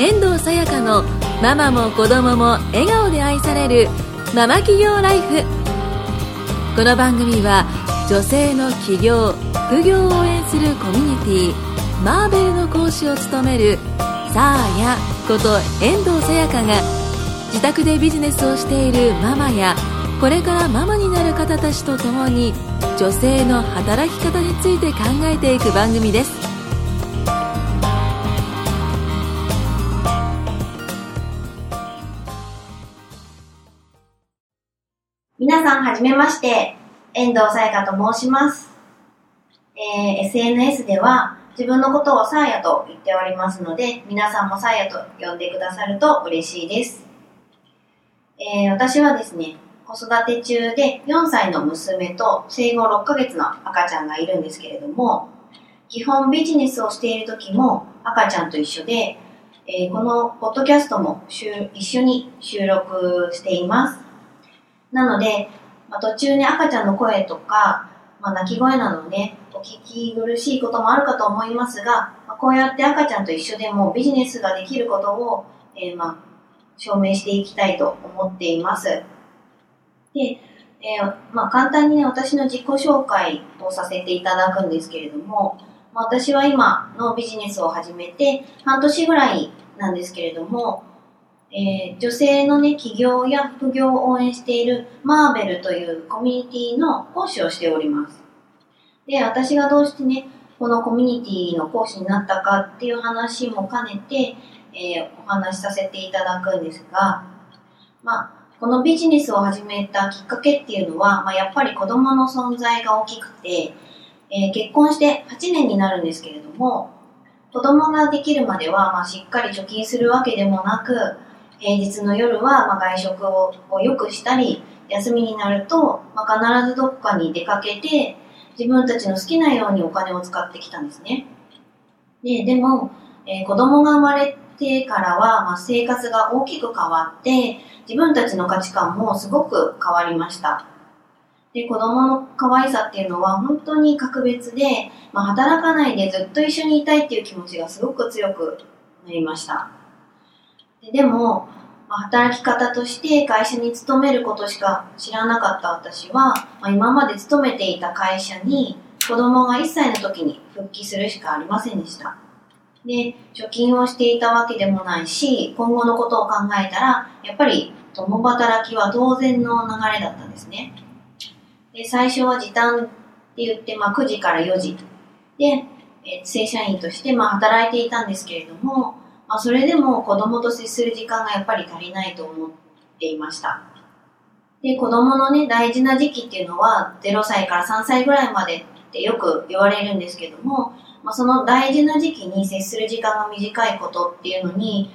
遠藤さやかのママも子供も笑顔で愛されるママ企業ライフ。この番組は女性の起業副業を応援するコミュニティマーベルの講師を務めるサーヤこと遠藤さやかが自宅でビジネスをしているママやこれからママになる方たちと共に女性の働き方について考えていく番組です。さんはじめまして。遠藤さやかと申します、えー SNS では自分のことをサーヤと言っておりますので皆さんもサーヤと呼んでくださると嬉しいです、えー私はですね子育て中で4歳の娘と生後6ヶ月の赤ちゃんがいるんですけれども基本ビジネスをしている時も赤ちゃんと一緒で、えーこのポッドキャストも一緒に収録しています。なので、まあ、途中ね、赤ちゃんの声とか、まあ、泣き声などね、お聞き苦しいこともあるかと思いますが、まあ、こうやって赤ちゃんと一緒でもビジネスができることを、えーまあ、証明していきたいと思っています。で、えーまあ、簡単にね、私の自己紹介をさせていただくんですけれども、まあ、私は今のビジネスを始めて半年ぐらいなんですけれども、えー女性のね、起業や副業を応援しているマーベルというコミュニティの講師をしております。で、私がどうしてね、このコミュニティの講師になったかっていう話も兼ねて、えーお話しさせていただくんですが、まあ、このビジネスを始めたきっかけっていうのは、まあ、やっぱり子供の存在が大きくて、えー結婚して8年になるんですけれども、子供ができるまでは、まあ、しっかり貯金するわけでもなく、平日の夜はま外食ををよくしたり、休みになると、ま、必ずどこかに出かけて、自分たちの好きなようにお金を使ってきたんですね。ででも、え子供が生まれてからは、ま、生活が大きく変わって、自分たちの価値観もすごく変わりました。で、子供の可愛さっていうのは本当に格別で、まあ、働かないでずっと一緒にいたいっていう気持ちがすごく強くなりました。ででも、ま、働き方として会社に勤めることしか知らなかった私は、まあ、今まで勤めていた会社に子供が1歳の時に復帰するしかありませんでした。で、貯金をしていたわけでもないし、今後のことを考えたら、やっぱり共働きは当然の流れだったんですね。で、最初は時短って言って、まあ、9時から4時で、え正社員としてまあ働いていたんですけれども、まあ、それでも子供と接する時間がやっぱり足りないと思っていました。で、子供のね、大事な時期っていうのは0歳から3歳ぐらいまでってよく言われるんですけども、まあ、その大事な時期に接する時間が短いことっていうのに、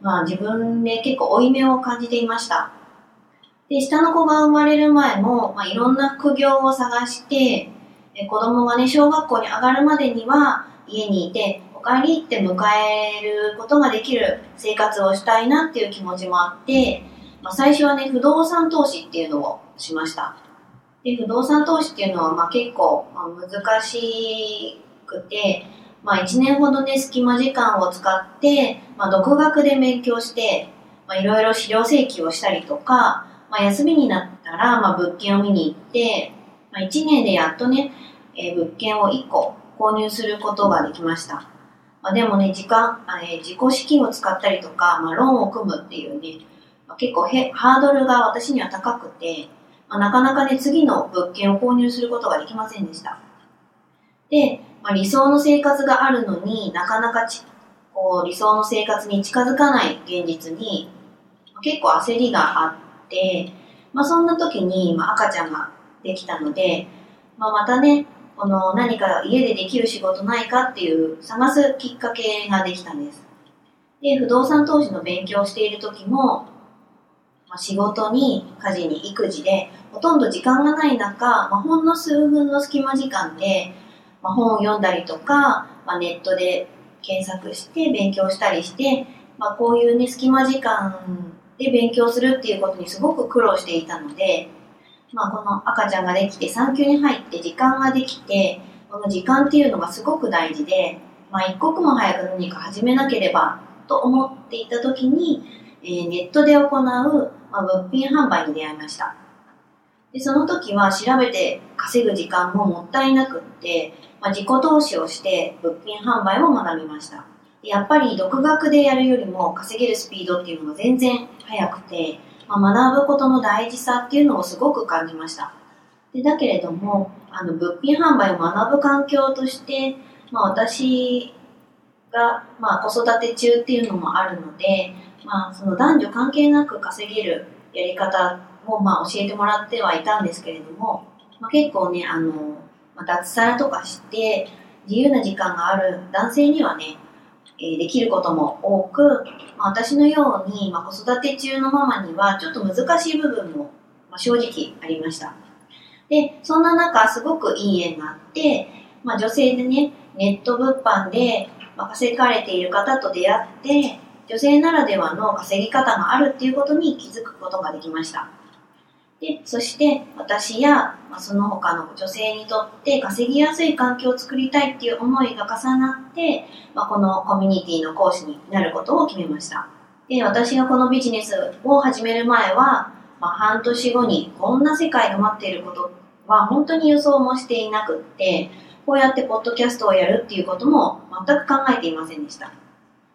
まあ、自分で結構負い目を感じていました。で、下の子が生まれる前も、まあ、いろんな副業を探して、子供がね、小学校に上がるまでには家にいて、お帰りって迎えることができる生活をしたいなっていう気持ちもあって、まあ、最初はね、不動産投資っていうのをしました。で、不動産投資っていうのは、まあ、結構、まあ、難しくて、まあ、1年ほどね、隙間時間を使って、まあ、独学で勉強して、まあ、いろいろ資料請求をしたりとか、まあ、休みになったら、まあ、物件を見に行って、まあ、1年でやっとね、えー物件を1個購入することができました。まあ、でもね、時間、えー自己資金を使ったりとか、まあ、ローンを組むっていうね、まあ、結構へハードルが私には高くて、まあ、なかなかね、次の物件を購入することができませんでした。で、まあ、理想の生活があるのになかなかちこう理想の生活に近づかない現実にまあ結構焦りがあって、まあ、そんな時に、まあ、赤ちゃんができたので、まあ、またねこの何か家でできる仕事ないかっていう探すきっかけができたんです。で不動産投資の勉強をしている時も、仕事に家事に育児でほとんど時間がない中、まあ、ほんの数分の隙間時間でまあ、本を読んだりとか、まあ、ネットで検索して勉強したりして、ま、こういうね、隙間時間で勉強するっていうことにすごく苦労していたので、まあ、この赤ちゃんができて産休に入って時間ができて、この時間っていうのがすごく大事で、まあ、一刻も早く何か始めなければと思っていた時に、えーネットで行う、まあ、物品販売に出会いました。で、その時は調べて稼ぐ時間ももったいなくって、まあ、自己投資をして物品販売を学びました。やっぱり独学でやるよりも稼げるスピードっていうのが全然速くて、まあ、学ぶことの大事さっていうのをすごく感じました。でだけれども、あの物品販売を学ぶ環境として、まあ、私が、まあ、子育て中っていうのもあるので、まあ、その男女関係なく稼げるやり方を、まあ、教えてもらってはいたんですけれども、まあ、結構ね、あの、ま、脱サラとかして自由な時間がある男性にはね、えできることも多く、まあ、私のように、ま、子育て中のママにはちょっと難しい部分も、ま、正直ありました。で、そんな中、すごくいい縁があって、まあ、女性でね、ネット物販で、ま、稼がれている方と出会って、女性ならではの稼ぎ方があるっていうことに気づくことができました。で、そして私や、その他の女性にとって稼ぎやすい環境を作りたいっていう思いが重なって、まあ、このコミュニティの講師になることを決めました。で、私がこのビジネスを始める前は、まあ、半年後にこんな世界が待っていることは本当に予想もしていなくって、こうやってポッドキャストをやるっていうことも全く考えていませんでした。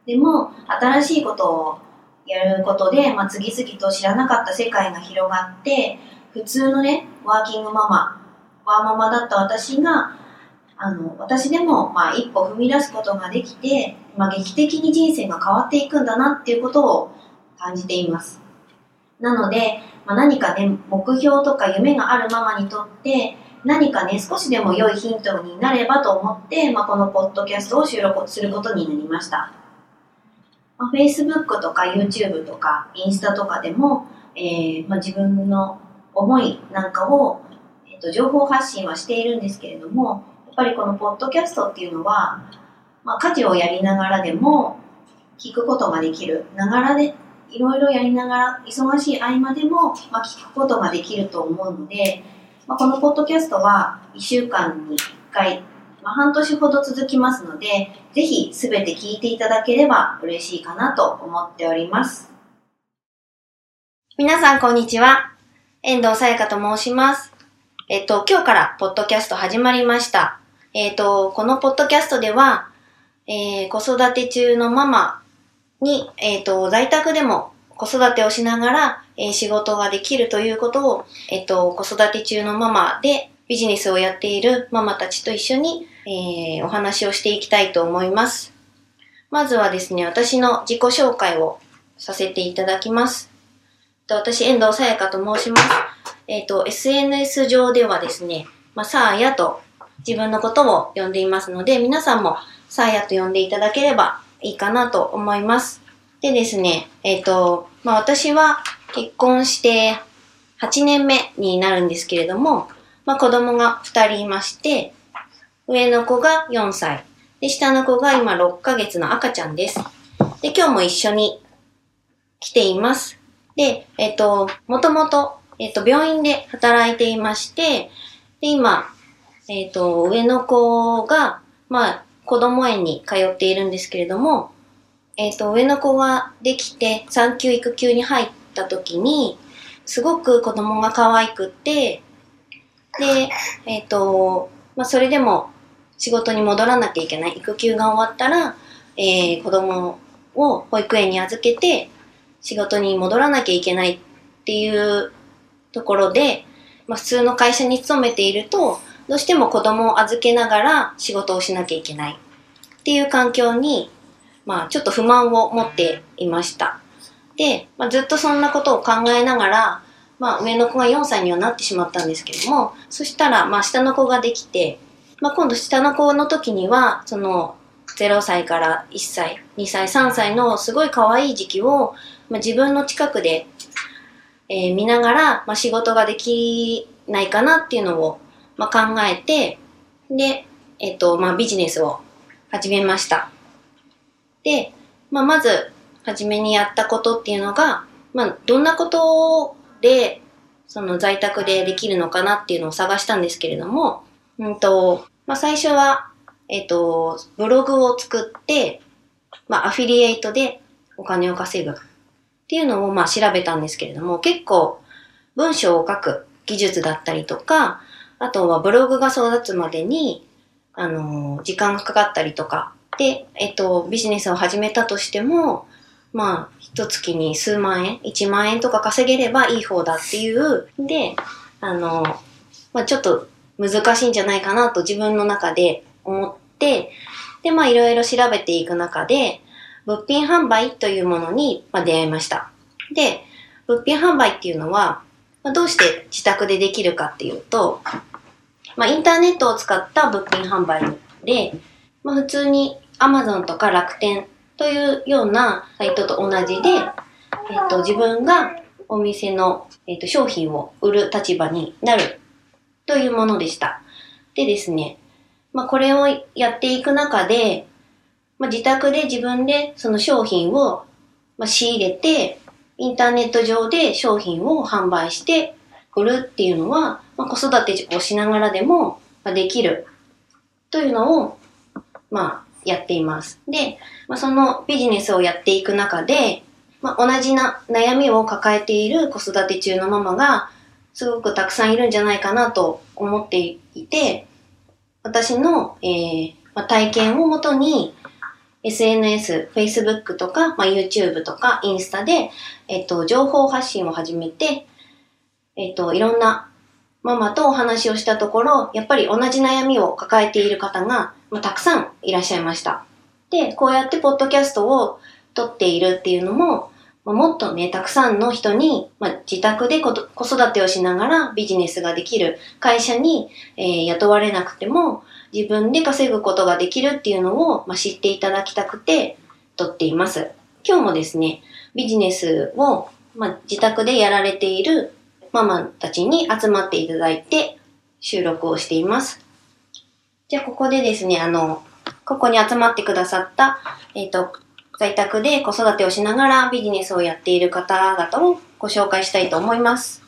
でも、新しいことをやることで、まあ、次々と知らなかった世界が広がって、普通のね、ワーキングママ、ワーママだった私が、あの、私でも、まあ、一歩踏み出すことができて、まあ、劇的に人生が変わっていくんだなっていうことを感じています。なので、まあ、何かね、目標とか夢があるママにとって、何かね、少しでも良いヒントになればと思って、まあ、このポッドキャストを収録することになりました。まあ、Facebook とか YouTube とかインスタとかでも、えーまあ、自分の思いなんかを、えっと情報発信はしているんですけれども、やっぱりこのポッドキャストっていうのは、まあ、家事をやりながらでも聞くことができる。ながらでいろいろやりながら、忙しい合間でも、まあ、聞くことができると思うので、まあ、このポッドキャストは1週間に1回、まあ、半年ほど続きますので、ぜひすべて聞いていただければ嬉しいかなと思っております。皆さんこんにちは。遠藤さやかと申します。えっと、今日からポッドキャスト始まりました。えっと、このポッドキャストでは、えー子育て中のママに、えっと、在宅でも子育てをしながら、えー仕事ができるということを、えっと、子育て中のママでビジネスをやっているママたちと一緒に、えーお話をしていきたいと思います。まずはですね、私の自己紹介をさせていただきます。私、遠藤さやかと申します。えっ、と、SNS 上ではですね、まあ、さあやと自分のことを呼んでいますので、皆さんもさあやと呼んでいただければいいかなと思います。でですね、えっ、と、まあ、私は結婚して8年目になるんですけれども、まあ、子供が2人いまして、上の子が4歳、で、下の子が今6ヶ月の赤ちゃんです。で、今日も一緒に来ています。で、えっ、と、もともと、えっ、と、病院で働いていまして、で、今、えっ、と、上の子が、まあ、子供園に通っているんですけれども、えっ、と、上の子ができて産休育休に入った時に、すごく子供が可愛くって、で、えっ、と、まあ、それでも仕事に戻らなきゃいけない。育休が終わったら、えー子供を保育園に預けて仕事に戻らなきゃいけないっていうところで、まあ、普通の会社に勤めていると、どうしても子供を預けながら仕事をしなきゃいけないっていう環境に、まあ、ちょっと不満を持っていました。で、まあ、ずっとそんなことを考えながら、まあ、上の子が4歳にはなってしまったんですけども、そしたら、まあ、下の子ができて、まあ、今度下の子の時には、その、0歳から1歳、2歳、3歳のすごい可愛い時期を、まあ、自分の近くで、えー見ながら、まあ、仕事ができないかなっていうのを、まあ、考えて、で、えっ、と、まあ、ビジネスを始めました。で、まあ、まず、初めにやったことっていうのが、まあ、どんなことで、その在宅でできるのかなっていうのを探したんですけれども、うんと、まあ、最初は、えっ、と、ブログを作って、まあ、アフィリエイトでお金を稼ぐっていうのをまあ調べたんですけれども、結構文章を書く技術だったりとか、あとはブログが育つまでに、あの、時間がかかったりとか、で、えっと、ビジネスを始めたとしても、まあ、一月に数万円、1万円とか稼げればいい方だっていう、で、あの、まあちょっと難しいんじゃないかなと自分の中で思って、で、まあいろいろ調べていく中で、物品販売というものに、まあ、出会いました。で、物品販売っていうのは、まあ、どうして自宅でできるかっていうと、まあ、インターネットを使った物品販売で、まあ、普通に Amazon とか楽天というようなサイトと同じで、えっ、と、自分がお店の、えっ、と、商品を売る立場になるというものでした。でですね、まあ、これをやっていく中で、まあ、自宅で自分でその商品を、まあ、仕入れて、インターネット上で商品を販売して売るっていうのは、まあ、子育てをしながらでもできるというのを、まあ、やっています。で、まあ、そのビジネスをやっていく中で、まあ、同じな悩みを抱えている子育て中のママがすごくたくさんいるんじゃないかなと思っていて、私の、えーまあ、体験をもとに、SNS、Facebook とか、まあ、YouTube とか、インスタで、えっと、情報発信を始めて、えっと、いろんなママとお話をしたところ、やっぱり同じ悩みを抱えている方が、まあ、たくさんいらっしゃいました。で、こうやってポッドキャストを撮っているっていうのも、もっとね、たくさんの人に、まあ、自宅で子育てをしながらビジネスができる会社に、えー、雇われなくても、自分で稼ぐことができるっていうのを、まあ、知っていただきたくて撮っています。今日もですね、ビジネスを、まあ、自宅でやられているママたちに集まっていただいて収録をしています。じゃあここでですね、あの、ここに集まってくださった、えっ、ー、と、在宅で子育てをしながらビジネスをやっている方々をご紹介したいと思います。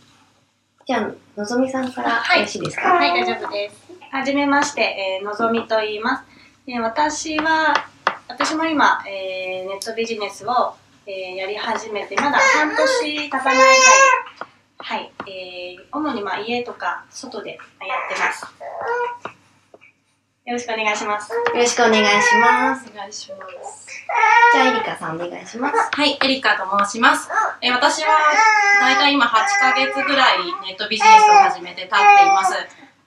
じゃあ、のぞみさんからよろしいですか、はい、はい、大丈夫です。はじめまして、えー、のぞみと言います。え私は、私も今、えー、ネットビジネスを、えー、やり始めて、まだ半年経たないぐらいはい、えー、主にまあ家とか外でやってます。よろしくお願いします。よろしくお願いします。お願いします。じゃあ、エリカさんお願いします。はい、エリカと申します。えー、私は、だいたい今8ヶ月ぐらいネットビジネスを始めて経っています。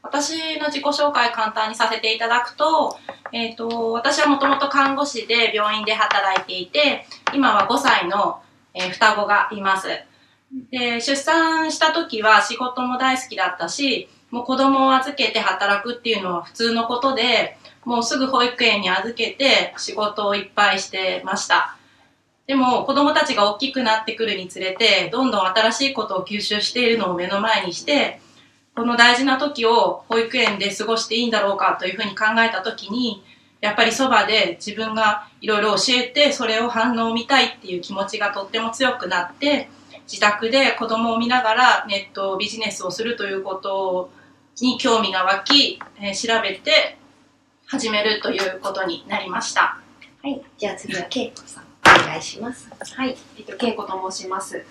私の自己紹介簡単にさせていただくと、えっ、ー、と、私はもともと看護師で病院で働いていて、今は5歳の、えー、双子がいます。で、出産した時は仕事も大好きだったし、もう子供を預けて働くっていうのは普通のことで、もうすぐ保育園に預けて仕事をいっぱいしてました。でも子供たちが大きくなってくるにつれて、どんどん新しいことを吸収しているのを目の前にして、この大事な時を保育園で過ごしていいんだろうかというふうに考えた時に、やっぱりそばで自分がいろいろ教えて、それを反応を見たいっていう気持ちがとっても強くなって、自宅で子供を見ながらネットビジネスをするということに興味が湧き、えー、調べて始めるということになりました。はい。じゃあ次はけいこさん、お願いします。はい。えっと、けいこと申します。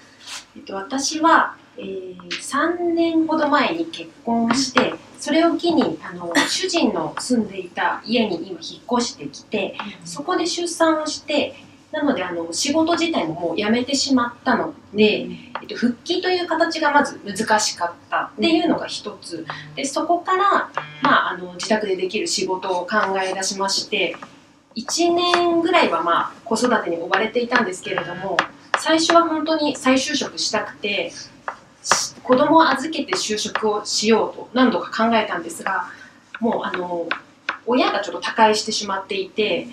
えっと、私は、えー、3年ほど前に結婚して、それを機にあの主人の住んでいた家に今引っ越してきて、そこで出産をして、なのであの仕事自体ももう辞めてしまったので、えっと、復帰という形がまず難しかったっていうのが一つでそこから、まあ、あの自宅でできる仕事を考え出しまして1年ぐらいはまあ子育てに追われていたんですけれども最初は本当に再就職したくて子供を預けて就職をしようと何度か考えたんですがもうあの親がちょっと他界してしまっていて。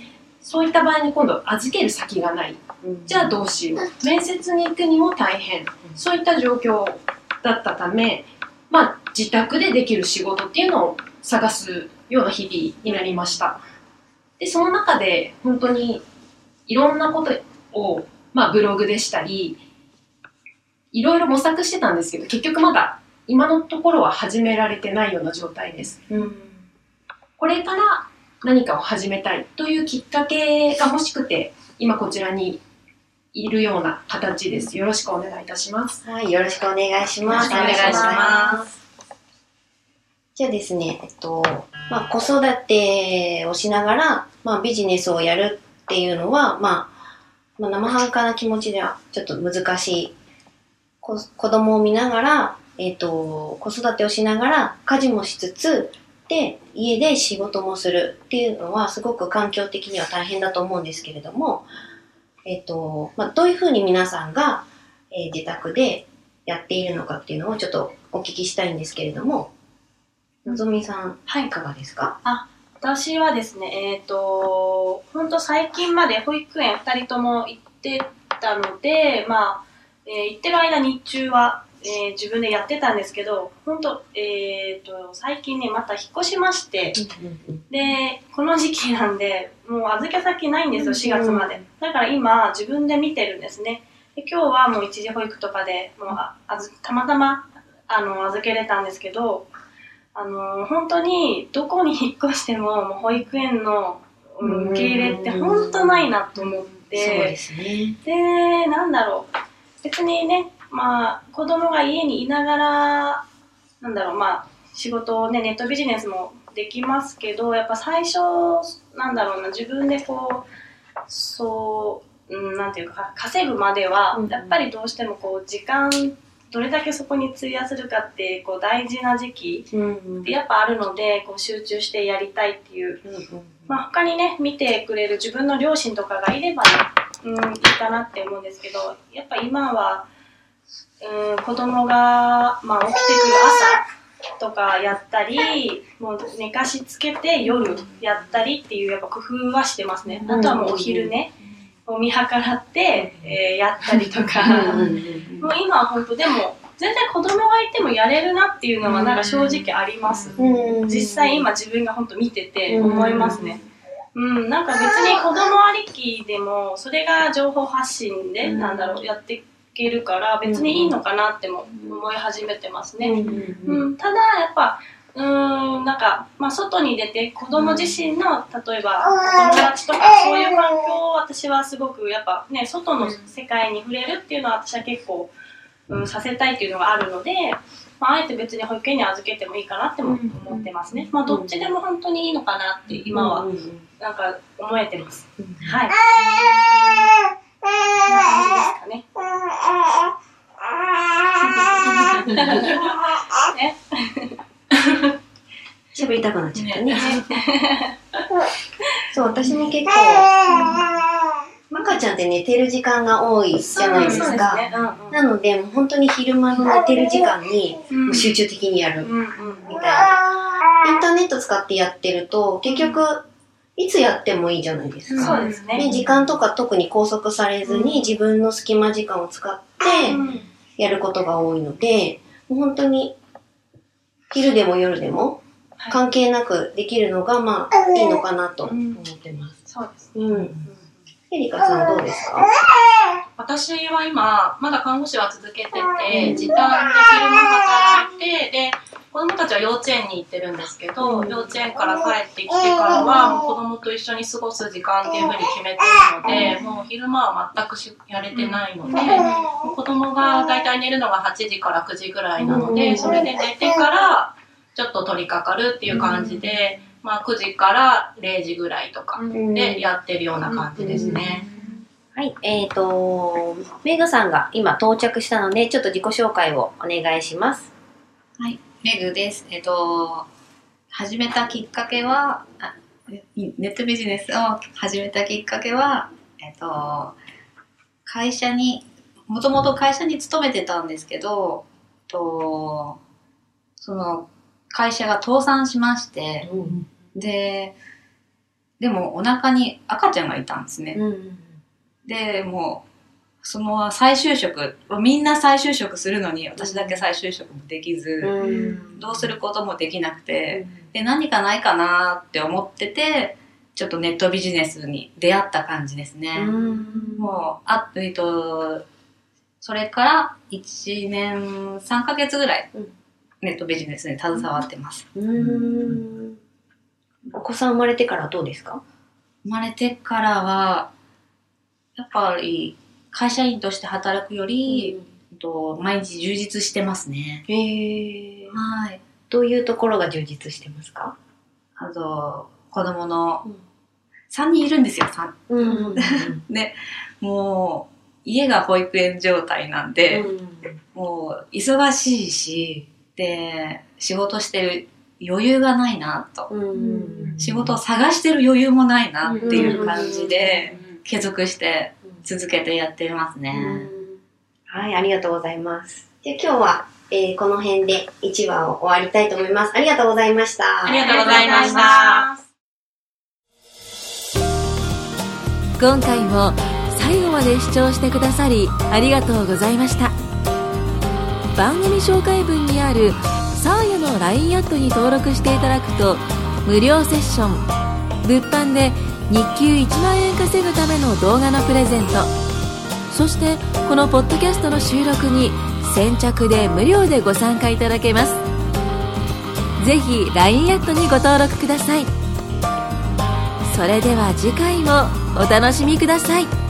そういった場合に今度預ける先がない、じゃあどうしよう。面接に行くにも大変、そういった状況だったため、まあ、自宅でできる仕事っていうのを探すような日々になりました。でその中で本当にいろんなことを、まあ、ブログでしたりいろいろ模索してたんですけど結局まだ今のところは始められてないような状態です、うん、これから何かを始めたいというきっかけが欲しくて、今こちらにいるような形です。よろしくお願いいたします。はい、よろしくお願いします。よろしくお願いします。じゃあですね、えっと、まあ、子育てをしながら、まあ、ビジネスをやるっていうのは、まあ、まあ、生半可な気持ちではちょっと難しい。こ子供を見ながら、えっと、子育てをしながら家事もしつつ、で、家で仕事もするっていうのは、すごく環境的には大変だと思うんですけれども、えっと、まあ、どういうふうに皆さんが、えー自宅でやっているのかっていうのをちょっとお聞きしたいんですけれども、のぞみさん、はい。いかがですか？私はですね、えっ、と、本当最近まで保育園2人とも行ってたので、まあ、えー行ってる間日中は、えー自分でやってたんですけど、本当えっ、と、最近ね、また引っ越しまして、で、この時期なんで、もう預け先ないんですよ、4月まで。だから今、自分で見てるんですね。で今日はもう一時保育とかで、もうああずたまたまあの預けれたんですけど、あの本当にどこに引っ越してももう保育園のうん受け入れって本当ないなと思っそうてで、すね。で、なんだろう。別にね、まあ、子供が家にいながら、なんだろう、まあ、仕事をね、ネットビジネスもできますけど、やっぱ最初、なんだろうな、自分でこう、そう、うん、なんていうか、稼ぐまではうん、やっぱりどうしてもこう、時間、どれだけそこに費やするかって、こう、大事な時期ってやっぱあるので、こう、集中してやりたいっていう。まあ、他にね、見てくれる自分の両親とかがいればね、うん、いいかなって思うんですけど、やっぱ今は、うん、子供が、まあ、起きてくる朝とかやったり、もう寝かしつけて夜やったりっていうやっぱ工夫はしてますね。あとはもうお昼ね、を見計らって、えーやったりとか、もう今は本当でも、全然子供がいてもやれるなっていうのはなんか正直あります。うん。実際今自分が本当見てて思いますね。うん、なんか別に子供ありきでも、それが情報発信で、うん。なんだろう、やっていけるから、別にいいのかなっても思い始めてますね。うんうんうん。うん、ただ、やっぱ、うーん、なんか、まあ、外に出て、子供自身の、例えば、お友達とか、そういう環境を私はすごく、やっぱね、外の世界に触れるっていうのは、私は結構、うん、させたいっていうのがあるので、まあ、あえて別に保育園に預けてもいいかなっても思ってますね。まあ、どっちでも本当にいいのかなって、今はなんか、思えてます。うん。はい。感じですかね。喋りたくなっちゃったね。そう、私も結構、赤ちゃんって寝てる時間が多いじゃないですか。そうですね。うんうんなので、もう本当に昼間の寝てる時間にうん集中的にやるうんうんみたいな。インターネット使ってやってると、結局、いつやってもいいじゃないですか。そうですね。ね、時間とか特に拘束されずに自分の隙間時間を使ってうんやることが多いので、もう本当に昼でも夜でもはい関係なくできるのがまあいいのかなと思ってます。そうです。うん。エリカさんどうですか？私は今、まだ看護師は続けてて、時短で昼間働いて、で、子供たちは幼稚園に行ってるんですけど、幼稚園から帰ってきてからは、もう子供と一緒に過ごす時間っていうふうに決めてるので、もう昼間は全くしやれてないので、もう子供が大体寝るのが8時から9時ぐらいなので、それで寝てから、ちょっと取り掛かるっていう感じで、まあ9時から0時ぐらいとかでやってるような感じですね。はい、えっ、と、メグさんが今到着したので、ちょっと自己紹介をお願いします。メグです。えっと、始めたきっかけは、あネットビジネスを始めたきっかけは、えっと、会社に、もともと会社に勤めてたんですけど、と、その会社が倒産しまして、で、でもお腹に赤ちゃんがいたんですね。うん。で、もう、その再就職、みんな再就職するのに、私だけ再就職もできず、うん。どうすることもできなくて、で、何かないかなって思ってて、ちょっとネットビジネスに出会った感じですね。もう、あ、えっと、それから1年3ヶ月ぐらいうん、ネットビジネスに携わってます。うん。お子さん生まれてからどうですか？生まれてからは、やっぱり会社員として働くより、と毎日充実してますね。へえ。はい。どういうところが充実してますか？あと、子供のうん、3人いるんですよ、3。うん。もう、家が保育園状態なんで、もう、忙しいし、で、仕事してる余裕がないなと。うん。仕事を探してる余裕もないなっていう感じで、うん継続して続けてやってますね。はい、ありがとうございます。で今日は、えーこの辺で1話を終わりたいと思います。ありがとうございました。ありがとうございました。今回も最後まで視聴してくださりありがとうございました番組紹介文にあるサーヤの LINE アットに登録していただくと無料セッション物販で日給1万円稼ぐための動画のプレゼント。そしてこのポッドキャストの収録に先着で無料でご参加いただけます。是非 LINE アットにご登録ください。それでは次回もお楽しみください。